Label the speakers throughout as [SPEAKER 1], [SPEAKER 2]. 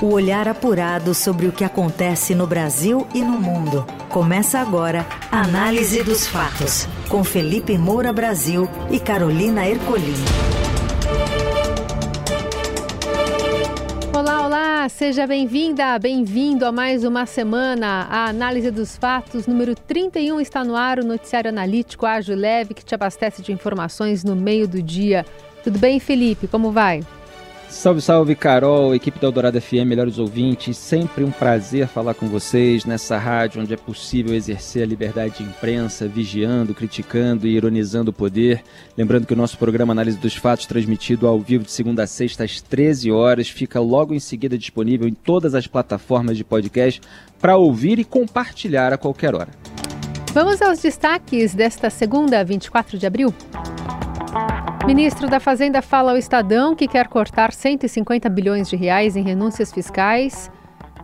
[SPEAKER 1] O olhar apurado sobre o que acontece no Brasil e no mundo. Começa agora a Análise dos Fatos, com Felipe Moura Brasil e Carolina Ercolim.
[SPEAKER 2] Olá, olá, seja bem-vinda, bem-vindo a mais uma semana. A Análise dos Fatos, número 31, está no ar, o noticiário analítico ágil e leve que te abastece de informações no meio do dia. Tudo bem, Felipe? Como vai?
[SPEAKER 3] Salve, salve, Carol, equipe da Eldorado FM, melhores ouvintes. Sempre um prazer falar com vocês nessa rádio onde é possível exercer a liberdade de imprensa, vigiando, criticando e ironizando o poder. Lembrando que o nosso programa Análise dos Fatos, transmitido ao vivo de segunda a sexta às 13 horas, fica logo em seguida disponível em todas as plataformas de podcast para ouvir e compartilhar a qualquer hora.
[SPEAKER 2] Vamos aos destaques desta segunda, 24 de abril. Ministro da Fazenda fala ao Estadão que quer cortar 150 bilhões de reais em renúncias fiscais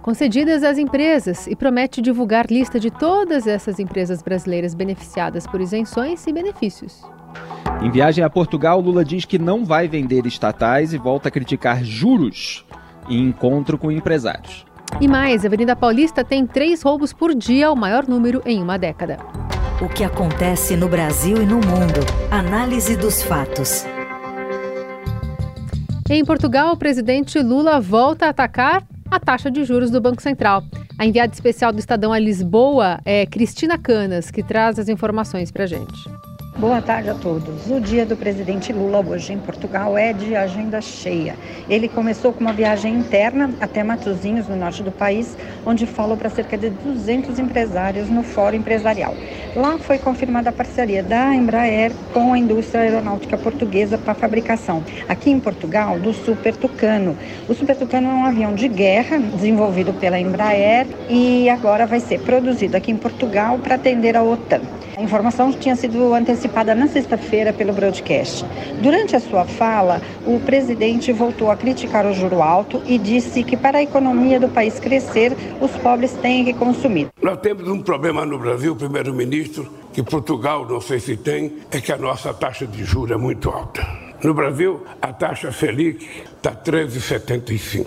[SPEAKER 2] concedidas às empresas e promete divulgar lista de todas essas empresas brasileiras beneficiadas por isenções e benefícios.
[SPEAKER 3] Em viagem a Portugal, Lula diz que não vai vender estatais e volta a criticar juros em encontro com empresários.
[SPEAKER 2] E mais, a Avenida Paulista tem três roubos por dia, o maior número em uma década.
[SPEAKER 1] O que acontece no Brasil e no mundo. Análise dos fatos.
[SPEAKER 2] Em Portugal, o presidente Lula volta a atacar a taxa de juros do Banco Central. A enviada especial do Estadão a Lisboa é Cristina Canas, que traz as informações para a gente.
[SPEAKER 4] Boa tarde a todos. O dia do presidente Lula hoje em Portugal é de agenda cheia. Ele começou com uma viagem interna até Matosinhos, no norte do país, onde falou para cerca de 200 empresários no Fórum Empresarial. Lá foi confirmada a parceria da Embraer com a indústria aeronáutica portuguesa para fabricação, aqui em Portugal, do Super Tucano. O Super Tucano é um avião de guerra desenvolvido pela Embraer e agora vai ser produzido aqui em Portugal para atender a OTAN. A informação tinha sido antecipada na sexta-feira pelo broadcast. Durante a sua fala, o presidente voltou a criticar o juro alto e disse que para a economia do país crescer, os pobres têm que consumir.
[SPEAKER 5] Nós temos um problema no Brasil, primeiro-ministro, que Portugal não sei se tem, é que a nossa taxa de juros é muito alta. No Brasil, a taxa Selic está 13,75.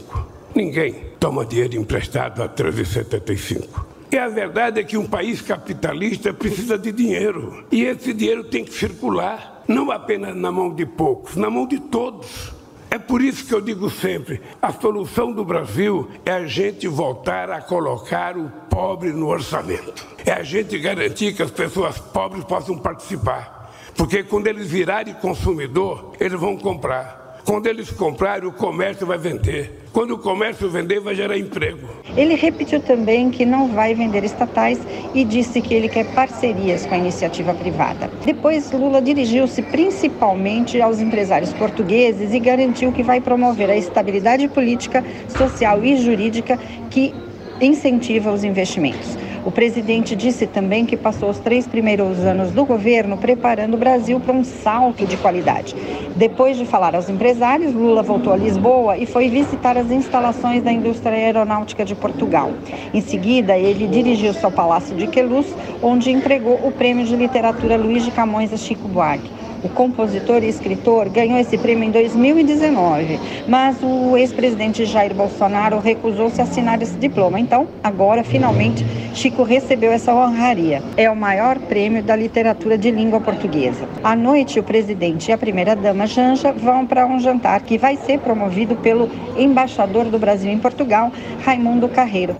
[SPEAKER 5] Ninguém toma dinheiro emprestado a 13,75. E a verdade é que um país capitalista precisa de dinheiro. E esse dinheiro tem que circular, não apenas na mão de poucos, na mão de todos. É por isso que eu digo sempre: a solução do Brasil é a gente voltar a colocar o pobre no orçamento. É a gente garantir que as pessoas pobres possam participar. Porque quando eles virarem consumidor, eles vão comprar. Quando eles comprarem, o comércio vai vender. Quando o comércio vender, vai gerar emprego.
[SPEAKER 4] Ele repetiu também que não vai vender estatais e disse que ele quer parcerias com a iniciativa privada. Depois, Lula dirigiu-se principalmente aos empresários portugueses e garantiu que vai promover a estabilidade política, social e jurídica que incentiva os investimentos. O presidente disse também que passou os três primeiros anos do governo preparando o Brasil para um salto de qualidade. Depois de falar aos empresários, Lula voltou a Lisboa e foi visitar as instalações da indústria aeronáutica de Portugal. Em seguida, ele dirigiu-se ao Palácio de Queluz, onde entregou o prêmio de literatura Luiz de Camões a Chico Buarque. O compositor e escritor ganhou esse prêmio em 2019, mas o ex-presidente Jair Bolsonaro recusou-se a assinar esse diploma. Então, agora, finalmente, Chico recebeu essa honraria. É o maior prêmio da literatura de língua portuguesa. À noite, o presidente e a primeira-dama Janja vão para um jantar que vai ser promovido pelo embaixador do Brasil em Portugal, Raimundo Carreiro.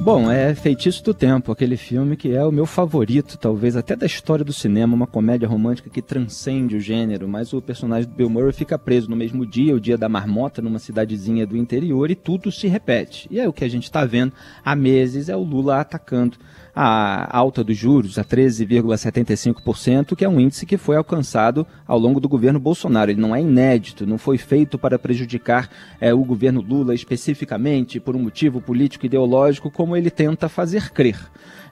[SPEAKER 3] Bom, é Feitiço do Tempo, aquele filme que é o meu favorito, talvez até da história do cinema, uma comédia romântica que transcende o gênero, mas o personagem do Bill Murray fica preso no mesmo dia, o dia da marmota, numa cidadezinha do interior, e tudo se repete. E é o que a gente está vendo há meses, é o Lula atacando a alta dos juros a 13,75%, que é um índice que foi alcançado ao longo do governo Bolsonaro. Ele não é inédito, não foi feito para prejudicar é, o governo Lula especificamente por um motivo político ideológico, como ele tenta fazer crer.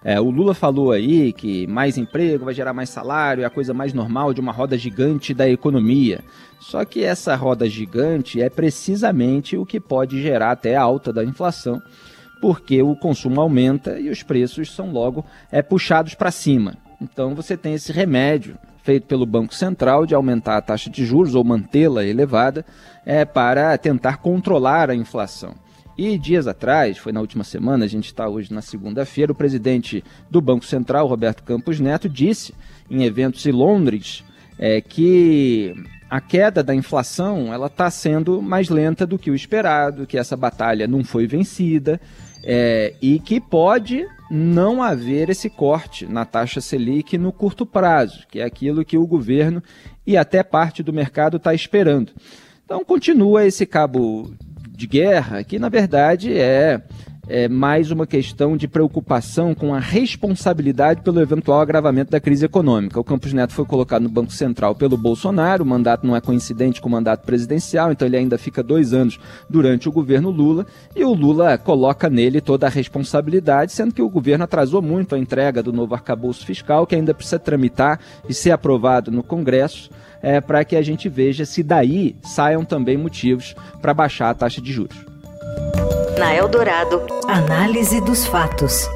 [SPEAKER 3] É, o Lula falou aí que mais emprego vai gerar mais salário, é a coisa mais normal de uma roda gigante da economia. Só que essa roda gigante é precisamente o que pode gerar até a alta da inflação porque o consumo aumenta e os preços são logo é, puxados para cima. Então você tem esse remédio feito pelo Banco Central de aumentar a taxa de juros ou mantê-la elevada é, para tentar controlar a inflação. E dias atrás, foi na última semana, a gente está hoje na segunda-feira, o presidente do Banco Central, Roberto Campos Neto, disse em eventos em Londres é, que a queda da inflação ela está sendo mais lenta do que o esperado, que essa batalha não foi vencida é, e que pode não haver esse corte na taxa Selic no curto prazo, que é aquilo que o governo e até parte do mercado está esperando. Então continua esse cabo de guerra, que na verdade é é mais uma questão de preocupação com a responsabilidade pelo eventual agravamento da crise econômica. O Campos Neto foi colocado no Banco Central pelo Bolsonaro, o mandato não é coincidente com o mandato presidencial, então ele ainda fica dois anos durante o governo Lula, e o Lula coloca nele toda a responsabilidade, sendo que o governo atrasou muito a entrega do novo arcabouço fiscal, que ainda precisa tramitar e ser aprovado no Congresso. É, para que a gente veja se daí saiam também motivos para baixar a taxa de juros.
[SPEAKER 1] Na Eldorado, análise dos fatos.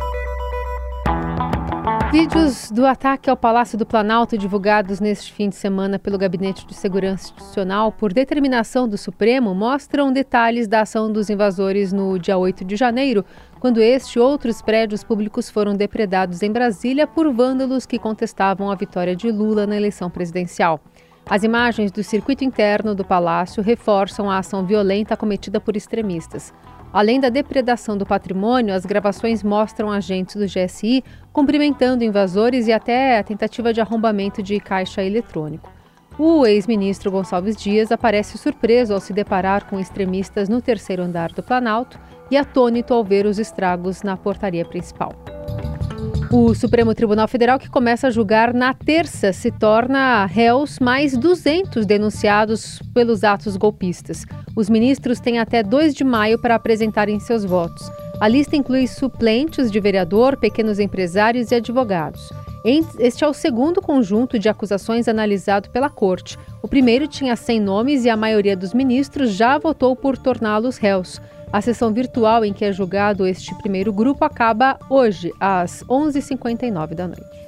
[SPEAKER 2] Vídeos do ataque ao Palácio do Planalto divulgados neste fim de semana pelo Gabinete de Segurança Institucional por determinação do Supremo mostram detalhes da ação dos invasores no dia 8 de janeiro, quando este e outros prédios públicos foram depredados em Brasília por vândalos que contestavam a vitória de Lula na eleição presidencial. As imagens do circuito interno do palácio reforçam a ação violenta cometida por extremistas. Além da depredação do patrimônio, as gravações mostram agentes do GSI cumprimentando invasores e até a tentativa de arrombamento de caixa eletrônico. O ex-ministro Gonçalves Dias aparece surpreso ao se deparar com extremistas no terceiro andar do Planalto e atônito ao ver os estragos na portaria principal. O Supremo Tribunal Federal, que começa a julgar na terça, se torna réus mais 200 denunciados pelos atos golpistas. Os ministros têm até 2 de maio para apresentarem seus votos. A lista inclui suplentes de vereador, pequenos empresários e advogados. Este é o segundo conjunto de acusações analisado pela Corte. O primeiro tinha 100 nomes e a maioria dos ministros já votou por torná-los réus. A sessão virtual em que é julgado este primeiro grupo acaba hoje, às 11h59 da noite.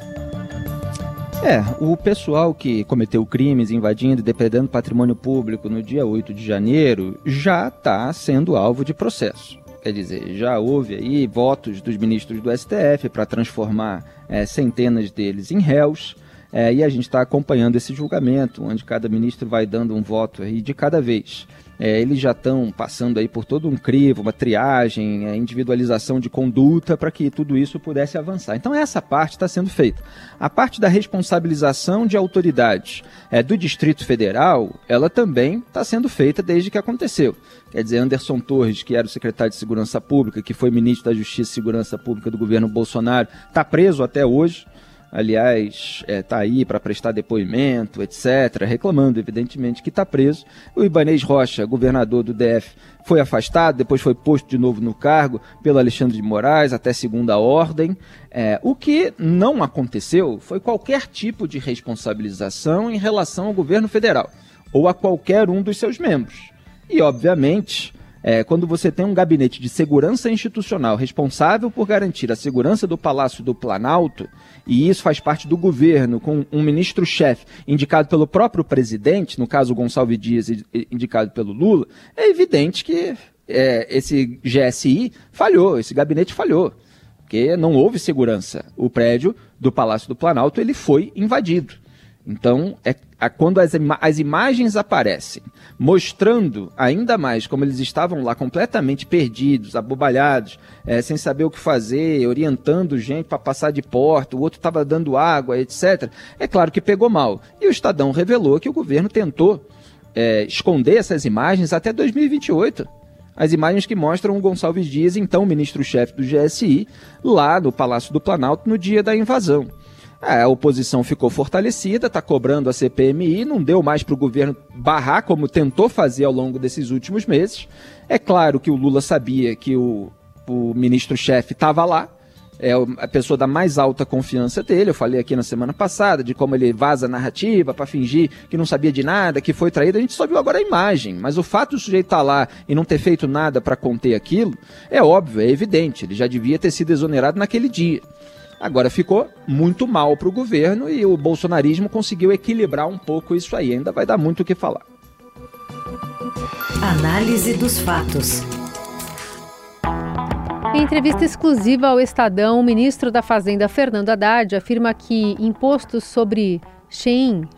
[SPEAKER 3] É, o pessoal que cometeu crimes invadindo e depredando patrimônio público no dia 8 de janeiro já está sendo alvo de processo. Quer dizer, já houve aí votos dos ministros do STF para transformar é, centenas deles em réus. É, e a gente está acompanhando esse julgamento, onde cada ministro vai dando um voto aí de cada vez. É, eles já estão passando aí por todo um crivo, uma triagem, é, individualização de conduta para que tudo isso pudesse avançar. Então essa parte está sendo feita. A parte da responsabilização de autoridades é, do Distrito Federal, ela também está sendo feita desde que aconteceu. Quer dizer, Anderson Torres, que era o secretário de Segurança Pública, que foi ministro da Justiça e Segurança Pública do governo Bolsonaro, está preso até hoje aliás, está é, aí para prestar depoimento, etc., reclamando, evidentemente, que está preso. O Ibanês Rocha, governador do DF, foi afastado, depois foi posto de novo no cargo pelo Alexandre de Moraes, até segunda ordem. É, o que não aconteceu foi qualquer tipo de responsabilização em relação ao governo federal ou a qualquer um dos seus membros. E, obviamente, é, quando você tem um gabinete de segurança institucional responsável por garantir a segurança do Palácio do Planalto, e isso faz parte do governo, com um ministro-chefe indicado pelo próprio presidente, no caso Gonçalves Dias indicado pelo Lula, é evidente que é, esse GSI falhou, esse gabinete falhou, porque não houve segurança. O prédio do Palácio do Planalto ele foi invadido. Então, é, é quando as, ima as, imagens aparecem, mostrando ainda mais como eles estavam lá completamente perdidos, abobalhados, é, sem saber o que fazer, orientando gente para passar de porta, o outro estava dando água, etc. É claro que pegou mal. E o Estadão revelou que o governo tentou é, esconder essas imagens até 2028 as imagens que mostram o Gonçalves Dias, então ministro-chefe do GSI, lá no Palácio do Planalto no dia da invasão. É, a oposição ficou fortalecida, está cobrando a CPMI, não deu mais para o governo barrar, como tentou fazer ao longo desses últimos meses. É claro que o Lula sabia que o, o ministro-chefe estava lá, é a pessoa da mais alta confiança dele. Eu falei aqui na semana passada de como ele vaza a narrativa para fingir que não sabia de nada, que foi traído. A gente só viu agora a imagem, mas o fato do sujeito estar tá lá e não ter feito nada para conter aquilo é óbvio, é evidente. Ele já devia ter sido exonerado naquele dia. Agora ficou muito mal para o governo e o bolsonarismo conseguiu equilibrar um pouco isso aí. Ainda vai dar muito o que falar.
[SPEAKER 1] Análise dos fatos.
[SPEAKER 2] Em entrevista exclusiva ao Estadão, o ministro da Fazenda, Fernando Haddad, afirma que impostos sobre Shein,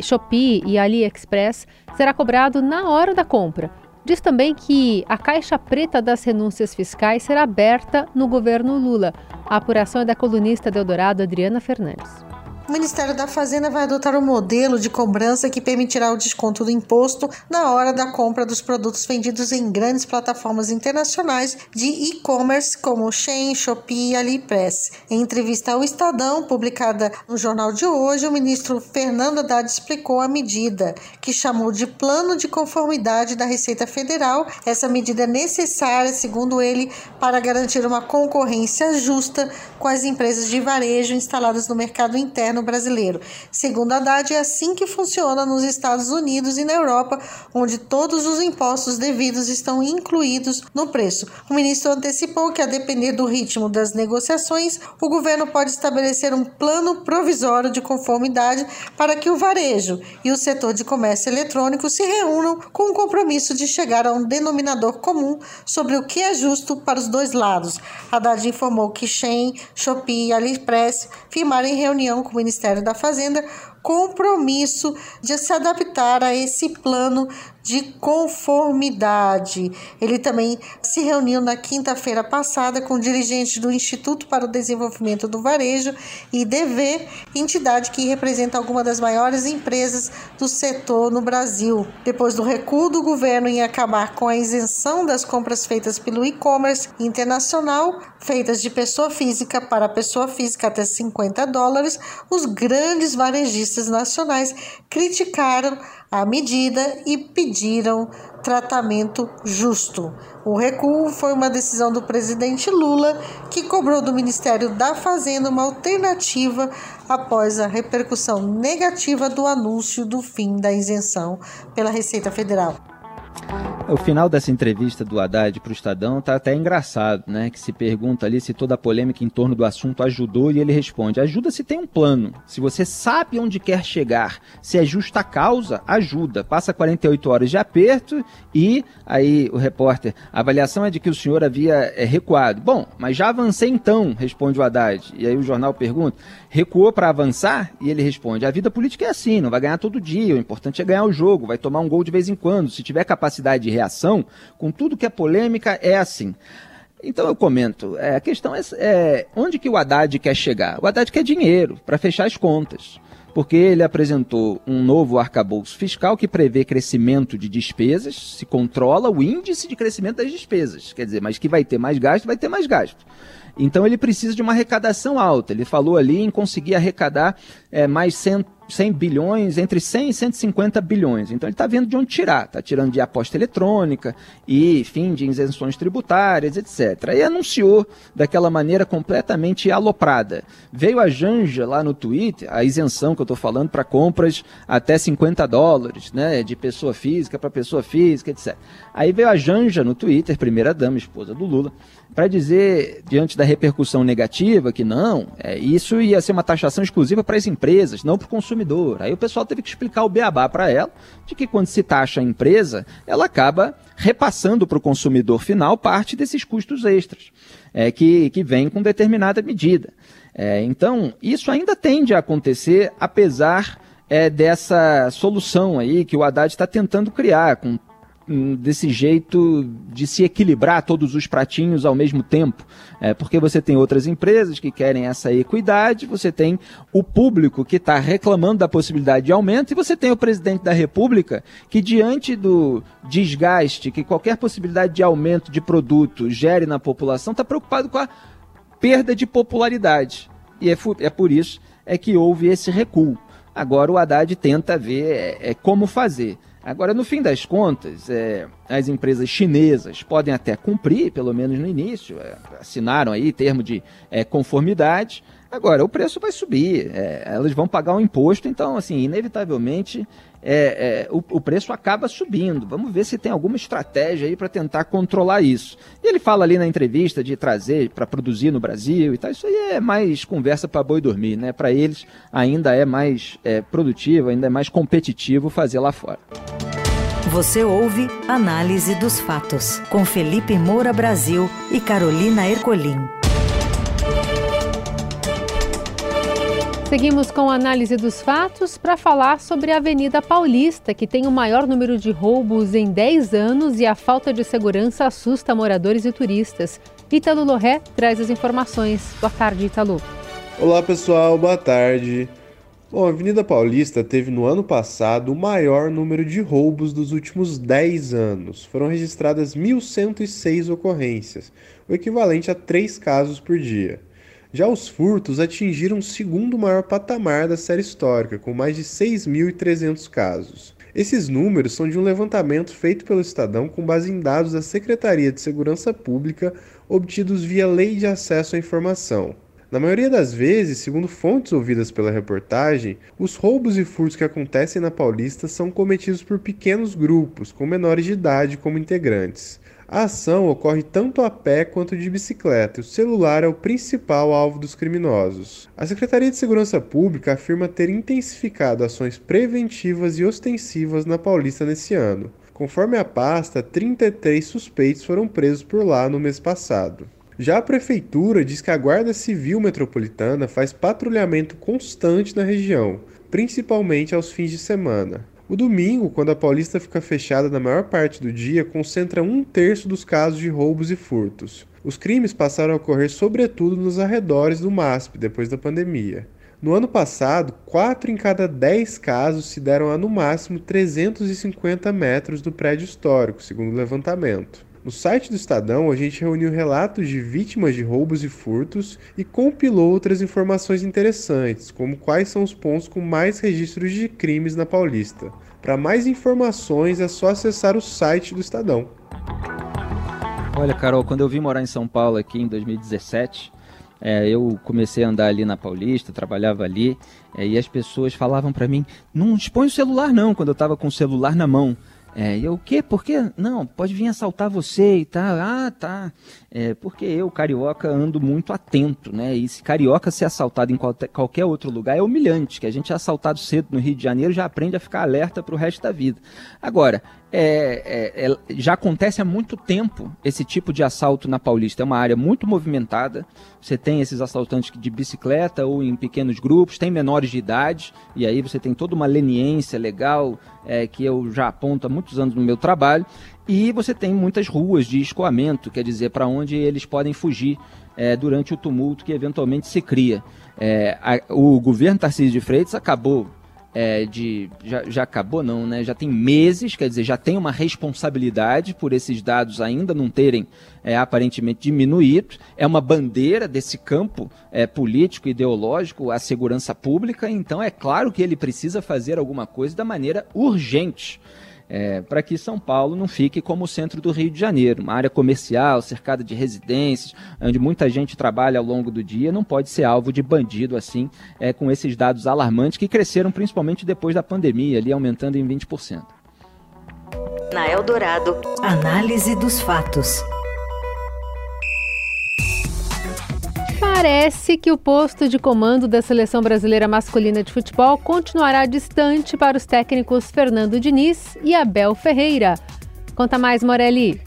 [SPEAKER 2] Shopee e AliExpress será cobrado na hora da compra. Diz também que a caixa preta das renúncias fiscais será aberta no governo Lula. A apuração é da colunista do Eldorado, Adriana Fernandes.
[SPEAKER 6] O Ministério da Fazenda vai adotar um modelo de cobrança que permitirá o desconto do imposto na hora da compra dos produtos vendidos em grandes plataformas internacionais de e-commerce como Shein, Shopee e AliExpress. Em entrevista ao Estadão, publicada no jornal de hoje, o ministro Fernando Haddad explicou a medida, que chamou de Plano de Conformidade da Receita Federal. Essa medida é necessária, segundo ele, para garantir uma concorrência justa com as empresas de varejo instaladas no mercado interno brasileiro. Segundo Haddad, é assim que funciona nos Estados Unidos e na Europa, onde todos os impostos devidos estão incluídos no preço. O ministro antecipou que, a depender do ritmo das negociações, o governo pode estabelecer um plano provisório de conformidade para que o varejo e o setor de comércio eletrônico se reúnam com o compromisso de chegar a um denominador comum sobre o que é justo para os dois lados. Haddad informou que Shein, Shopee e AliExpress firmaram em reunião com o Ministério da Fazenda compromisso de se adaptar a esse plano de conformidade. Ele também se reuniu na quinta-feira passada com dirigentes do Instituto para o Desenvolvimento do Varejo, IDV, entidade que representa alguma das maiores empresas do setor no Brasil. Depois do recuo do governo em acabar com a isenção das compras feitas pelo e-commerce internacional, feitas de pessoa física para pessoa física até 50 dólares, os grandes varejistas nacionais criticaram a medida e pediram tratamento justo. O recuo foi uma decisão do presidente Lula, que cobrou do Ministério da Fazenda uma alternativa após a repercussão negativa do anúncio do fim da isenção pela Receita Federal.
[SPEAKER 3] O final dessa entrevista do Haddad para o Estadão tá até engraçado, né? Que se pergunta ali se toda a polêmica em torno do assunto ajudou e ele responde: ajuda se tem um plano. Se você sabe onde quer chegar, se é justa causa, ajuda. Passa 48 horas de aperto e aí o repórter: a avaliação é de que o senhor havia é, recuado. Bom, mas já avancei então, responde o Haddad. E aí o jornal pergunta: recuou para avançar? E ele responde: a vida política é assim, não vai ganhar todo dia. O importante é ganhar o jogo, vai tomar um gol de vez em quando. Se tiver capacidade de reação, com tudo que é polêmica, é assim. Então eu comento, é, a questão é, é, onde que o Haddad quer chegar? O Haddad quer dinheiro para fechar as contas, porque ele apresentou um novo arcabouço fiscal que prevê crescimento de despesas, se controla o índice de crescimento das despesas, quer dizer, mas que vai ter mais gasto, vai ter mais gasto. Então ele precisa de uma arrecadação alta. Ele falou ali em conseguir arrecadar é, mais 100, 100 bilhões, entre 100 e 150 bilhões. Então ele está vendo de onde tirar. Está tirando de aposta eletrônica e fim de isenções tributárias, etc. E anunciou daquela maneira completamente aloprada. Veio a Janja lá no Twitter, a isenção que eu estou falando para compras até 50 dólares, né, de pessoa física para pessoa física, etc. Aí veio a Janja no Twitter, primeira dama, esposa do Lula, para dizer, diante da repercussão negativa, que não, é, isso ia ser uma taxação exclusiva para as empresas, não para o consumidor. Aí o pessoal teve que explicar o beabá para ela, de que quando se taxa a empresa, ela acaba repassando para o consumidor final parte desses custos extras, é, que, que vem com determinada medida. É, então, isso ainda tende a acontecer, apesar é, dessa solução aí que o Haddad está tentando criar, com desse jeito de se equilibrar todos os pratinhos ao mesmo tempo. É, porque você tem outras empresas que querem essa equidade, você tem o público que está reclamando da possibilidade de aumento, e você tem o presidente da República que, diante do desgaste que qualquer possibilidade de aumento de produto gere na população, está preocupado com a perda de popularidade. E é, é por isso é que houve esse recuo. Agora o Haddad tenta ver é, é como fazer. Agora, no fim das contas, é, as empresas chinesas podem até cumprir, pelo menos no início, é, assinaram aí termo de é, conformidade. Agora, o preço vai subir, é, elas vão pagar um imposto, então, assim, inevitavelmente é, é, o, o, preço acaba subindo. Vamos ver se tem alguma estratégia aí para tentar controlar isso. E ele fala ali na entrevista de trazer para produzir no Brasil e tal. Isso aí é mais conversa para boi dormir, né? Para eles ainda é mais é, produtivo, ainda é mais competitivo fazer lá fora.
[SPEAKER 1] Você ouve Análise dos Fatos com Felipe Moura Brasil e Carolina Ercolim.
[SPEAKER 2] Seguimos com a análise dos fatos para falar sobre a Avenida Paulista, que tem o maior número de roubos em 10 anos e a falta de segurança assusta moradores e turistas. Ítalo Loré traz as informações. Boa tarde, Ítalo.
[SPEAKER 7] Olá, pessoal. Boa tarde. Bom, a Avenida Paulista teve no ano passado o maior número de roubos dos últimos 10 anos. Foram registradas 1.106 ocorrências, o equivalente a 3 casos por dia. Já os furtos atingiram o segundo maior patamar da série histórica, com mais de 6.300 casos. Esses números são de um levantamento feito pelo Estadão com base em dados da Secretaria de Segurança Pública obtidos via Lei de Acesso à Informação. Na maioria das vezes, segundo fontes ouvidas pela reportagem, os roubos e furtos que acontecem na Paulista são cometidos por pequenos grupos, com menores de idade como integrantes. A ação ocorre tanto a pé quanto de bicicleta e o celular é o principal alvo dos criminosos. A Secretaria de Segurança Pública afirma ter intensificado ações preventivas e ostensivas na Paulista nesse ano. Conforme a pasta, 33 suspeitos foram presos por lá no mês passado. Já a Prefeitura diz que a Guarda Civil Metropolitana faz patrulhamento constante na região, principalmente aos fins de semana. O domingo, quando a Paulista fica fechada na maior parte do dia, concentra um terço dos casos de roubos e furtos. Os crimes passaram a ocorrer sobretudo nos arredores do MASP depois da pandemia. No ano passado, 4 em cada 10 casos se deram a no máximo 350 metros do prédio histórico, segundo o levantamento. No site do Estadão, a gente reuniu relatos de vítimas de roubos e furtos e compilou outras informações interessantes, como quais são os pontos com mais registros de crimes na Paulista. Para mais informações é só acessar o site do Estadão.
[SPEAKER 3] Olha, Carol, quando eu vim morar em São Paulo aqui em 2017, é, eu comecei a andar ali na Paulista, trabalhava ali, é, e as pessoas falavam para mim: não expõe o celular não, quando eu estava com o celular na mão. É, e eu, o quê? Por quê? Não, pode vir assaltar você e tal. Ah, tá. É, porque eu, carioca, ando muito atento, né? E se carioca ser assaltado em qualquer outro lugar é humilhante, que a gente é assaltado cedo no Rio de Janeiro já aprende a ficar alerta para o resto da vida. Agora, é, é, é, já acontece há muito tempo esse tipo de assalto na Paulista. É uma área muito movimentada. Você tem esses assaltantes de bicicleta ou em pequenos grupos, tem menores de idade, e aí você tem toda uma leniência legal é, que eu já aponto há muitos anos no meu trabalho. E você tem muitas ruas de escoamento, quer dizer, para onde eles podem fugir é, durante o tumulto que eventualmente se cria. É, a, o governo Tarcísio de Freitas acabou é, de. Já, já, acabou, não, né? Já tem meses, quer dizer, já tem uma responsabilidade por esses dados ainda não terem é, aparentemente diminuído. É uma bandeira desse campo é, político, ideológico, a segurança pública, então é claro que ele precisa fazer alguma coisa da maneira urgente é, para que São Paulo não fique como o centro do Rio de Janeiro, uma área comercial cercada de residências, onde muita gente trabalha ao longo do dia, não pode ser alvo de bandido assim, é, com esses dados alarmantes que cresceram principalmente depois da pandemia, ali aumentando em 20%.
[SPEAKER 1] Na Eldorado, análise dos fatos.
[SPEAKER 2] Parece que o posto de comando da seleção brasileira masculina de futebol continuará distante para os técnicos Fernando Diniz e Abel Ferreira. Conta mais, Morelli.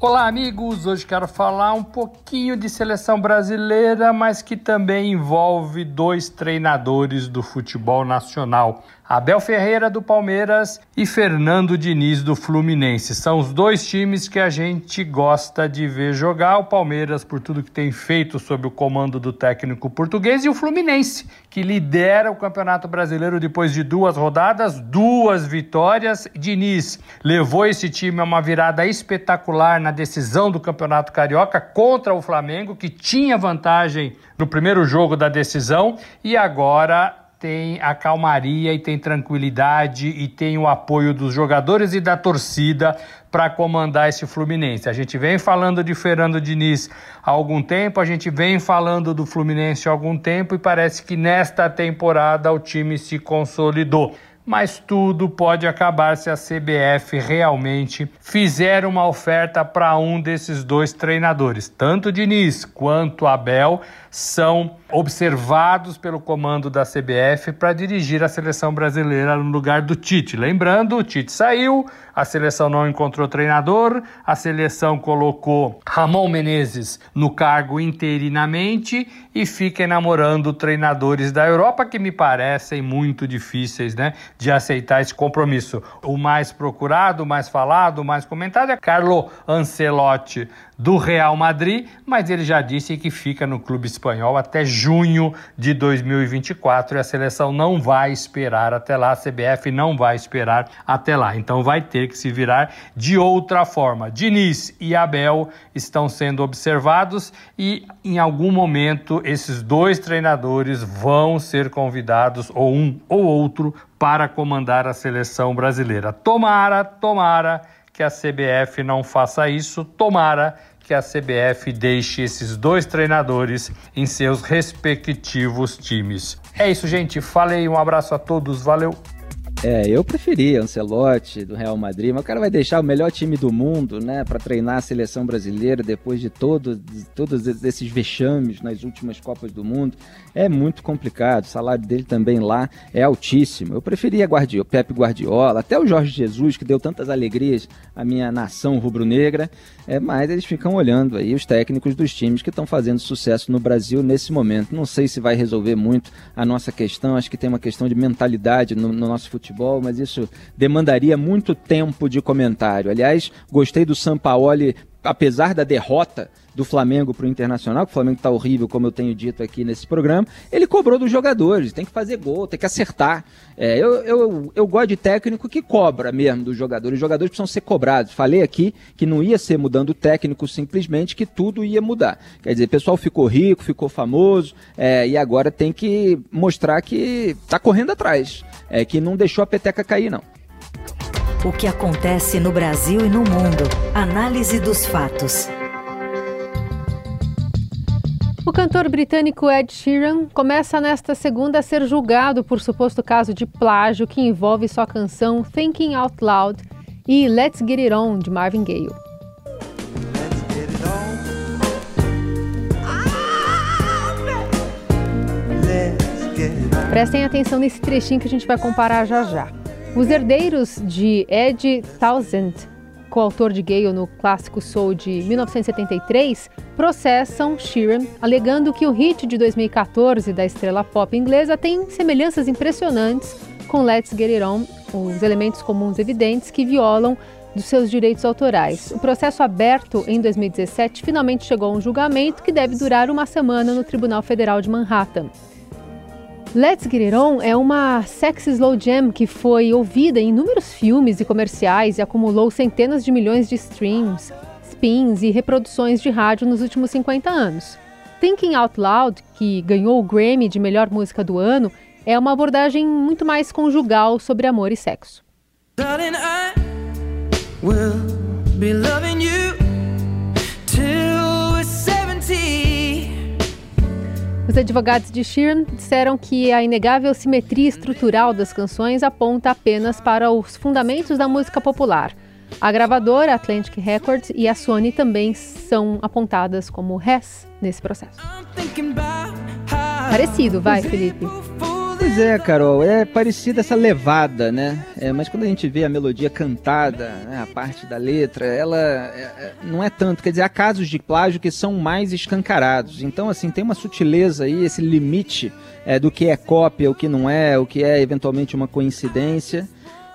[SPEAKER 8] Olá, amigos! Hoje quero falar um pouquinho de seleção brasileira, mas que também envolve dois treinadores do futebol nacional. Abel Ferreira do Palmeiras e Fernando Diniz do Fluminense. São os dois times que a gente gosta de ver jogar. O Palmeiras, por tudo que tem feito sob o comando do técnico português, e o Fluminense, que lidera o Campeonato Brasileiro depois de duas rodadas, duas vitórias. Diniz levou esse time a uma virada espetacular na decisão do Campeonato Carioca contra o Flamengo, que tinha vantagem no primeiro jogo da decisão, e agora tem a calmaria e tem tranquilidade e tem o apoio dos jogadores e da torcida para comandar esse Fluminense. A gente vem falando de Fernando Diniz há algum tempo, a gente vem falando do Fluminense há algum tempo e parece que nesta temporada o time se consolidou mas tudo pode acabar se a CBF realmente fizer uma oferta para um desses dois treinadores. Tanto Diniz quanto Abel são observados pelo comando da CBF para dirigir a seleção brasileira no lugar do Tite. Lembrando, o Tite saiu, a seleção não encontrou treinador, a seleção colocou Ramon Menezes no cargo interinamente e fica enamorando treinadores da Europa que me parecem muito difíceis, né, de aceitar esse compromisso. O mais procurado, o mais falado, o mais comentado é Carlo Ancelotti do Real Madrid, mas ele já disse que fica no clube espanhol até junho de 2024 e a seleção não vai esperar até lá, a CBF não vai esperar até lá. Então vai ter que se virar de outra forma. Diniz e Abel estão sendo observados e em algum momento esses dois treinadores vão ser convidados ou um ou outro para comandar a seleção brasileira. Tomara, tomara que a CBF não faça isso. Tomara que a CBF deixe esses dois treinadores em seus respectivos times. É isso, gente. Falei, um abraço a todos, valeu!
[SPEAKER 3] É, eu preferia Ancelotti do Real Madrid, mas o cara vai deixar o melhor time do mundo, né, para treinar a seleção brasileira depois de todos, todos esses vexames nas últimas Copas do Mundo. É muito complicado. O salário dele também lá é altíssimo. Eu preferia Guardiola, Pepe Guardiola, até o Jorge Jesus, que deu tantas alegrias à minha nação rubro-negra. É, mas eles ficam olhando aí os técnicos dos times que estão fazendo sucesso no Brasil nesse momento. Não sei se vai resolver muito a nossa questão. Acho que tem uma questão de mentalidade no, no nosso futebol futebol, mas isso demandaria muito tempo de comentário. Aliás, gostei do Sampaoli, apesar da derrota do Flamengo para o Internacional, que o Flamengo está horrível, como eu tenho dito aqui nesse programa, ele cobrou dos jogadores, tem que fazer gol, tem que acertar. É, eu, eu, eu gosto de técnico que cobra mesmo dos jogadores, os jogadores precisam ser cobrados. Falei aqui que não ia ser mudando o técnico simplesmente, que tudo ia mudar. Quer dizer, o pessoal ficou rico, ficou famoso, é, e agora tem que mostrar que está correndo atrás é, que não deixou a peteca cair, não.
[SPEAKER 1] O que acontece no Brasil e no mundo. Análise dos fatos.
[SPEAKER 2] O cantor britânico Ed Sheeran começa nesta segunda a ser julgado por suposto caso de plágio que envolve sua canção Thinking Out Loud e Let's Get It On de Marvin Gaye. Prestem atenção nesse trechinho que a gente vai comparar já já. Os herdeiros de Ed Townsend, coautor de Gale no clássico Soul de 1973, processam Sheeran, alegando que o hit de 2014 da estrela pop inglesa tem semelhanças impressionantes com Let's Get It On, os elementos comuns evidentes que violam dos seus direitos autorais. O processo aberto em 2017 finalmente chegou a um julgamento que deve durar uma semana no Tribunal Federal de Manhattan. Let's Get It On é uma sexy slow jam que foi ouvida em inúmeros filmes e comerciais e acumulou centenas de milhões de streams, spins e reproduções de rádio nos últimos 50 anos. Thinking Out Loud, que ganhou o Grammy de melhor música do ano, é uma abordagem muito mais conjugal sobre amor e sexo. Darling, Os advogados de Sheeran disseram que a inegável simetria estrutural das canções aponta apenas para os fundamentos da música popular. A gravadora Atlantic Records e a Sony também são apontadas como res nesse processo. Parecido, vai, Felipe.
[SPEAKER 3] Pois é, Carol, é parecida essa levada, né? É, mas quando a gente vê a melodia cantada, né, a parte da letra, ela é, é, não é tanto. Quer dizer, há casos de plágio que são mais escancarados. Então, assim, tem uma sutileza aí, esse limite é, do que é cópia, o que não é, o que é eventualmente uma coincidência.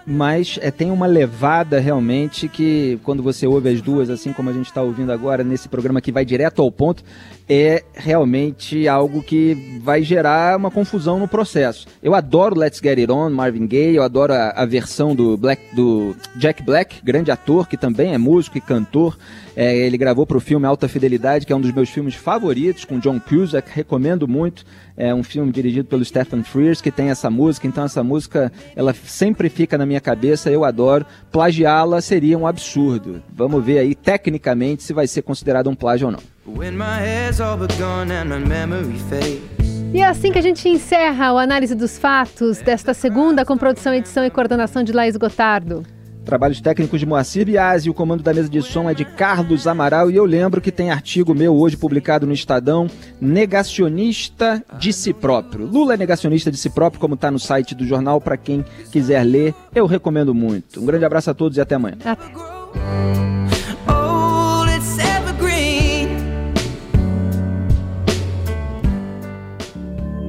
[SPEAKER 3] mas é, tem uma levada realmente que, quando você ouve as duas, assim como a gente está ouvindo agora nesse programa que vai direto ao ponto, é realmente algo que vai gerar uma confusão no processo. Eu adoro Let's Get It On, Marvin Gaye, eu adoro a, a versão do, Black, do Jack Black, grande ator, que também é músico e cantor. É, ele gravou para o filme Alta Fidelidade, que é um dos meus filmes favoritos, com John Cusack, recomendo muito. É um filme dirigido pelo Stephen Frears, que tem essa música, então essa música ela sempre fica na minha cabeça, eu adoro. Plagiá-la seria um absurdo. Vamos ver aí, tecnicamente, se vai ser considerado um plágio ou não.
[SPEAKER 2] E é assim que a gente encerra o análise dos fatos desta segunda com produção, edição e coordenação de Laís Gotardo.
[SPEAKER 3] Trabalhos técnicos de Moacir Biasi, o comando da mesa de som é de Carlos Amaral e eu lembro que tem artigo meu hoje publicado no Estadão, Negacionista de si próprio. Lula é negacionista de si próprio, como está no site do jornal, para quem quiser ler, eu recomendo muito. Um grande abraço a todos e até amanhã. Até.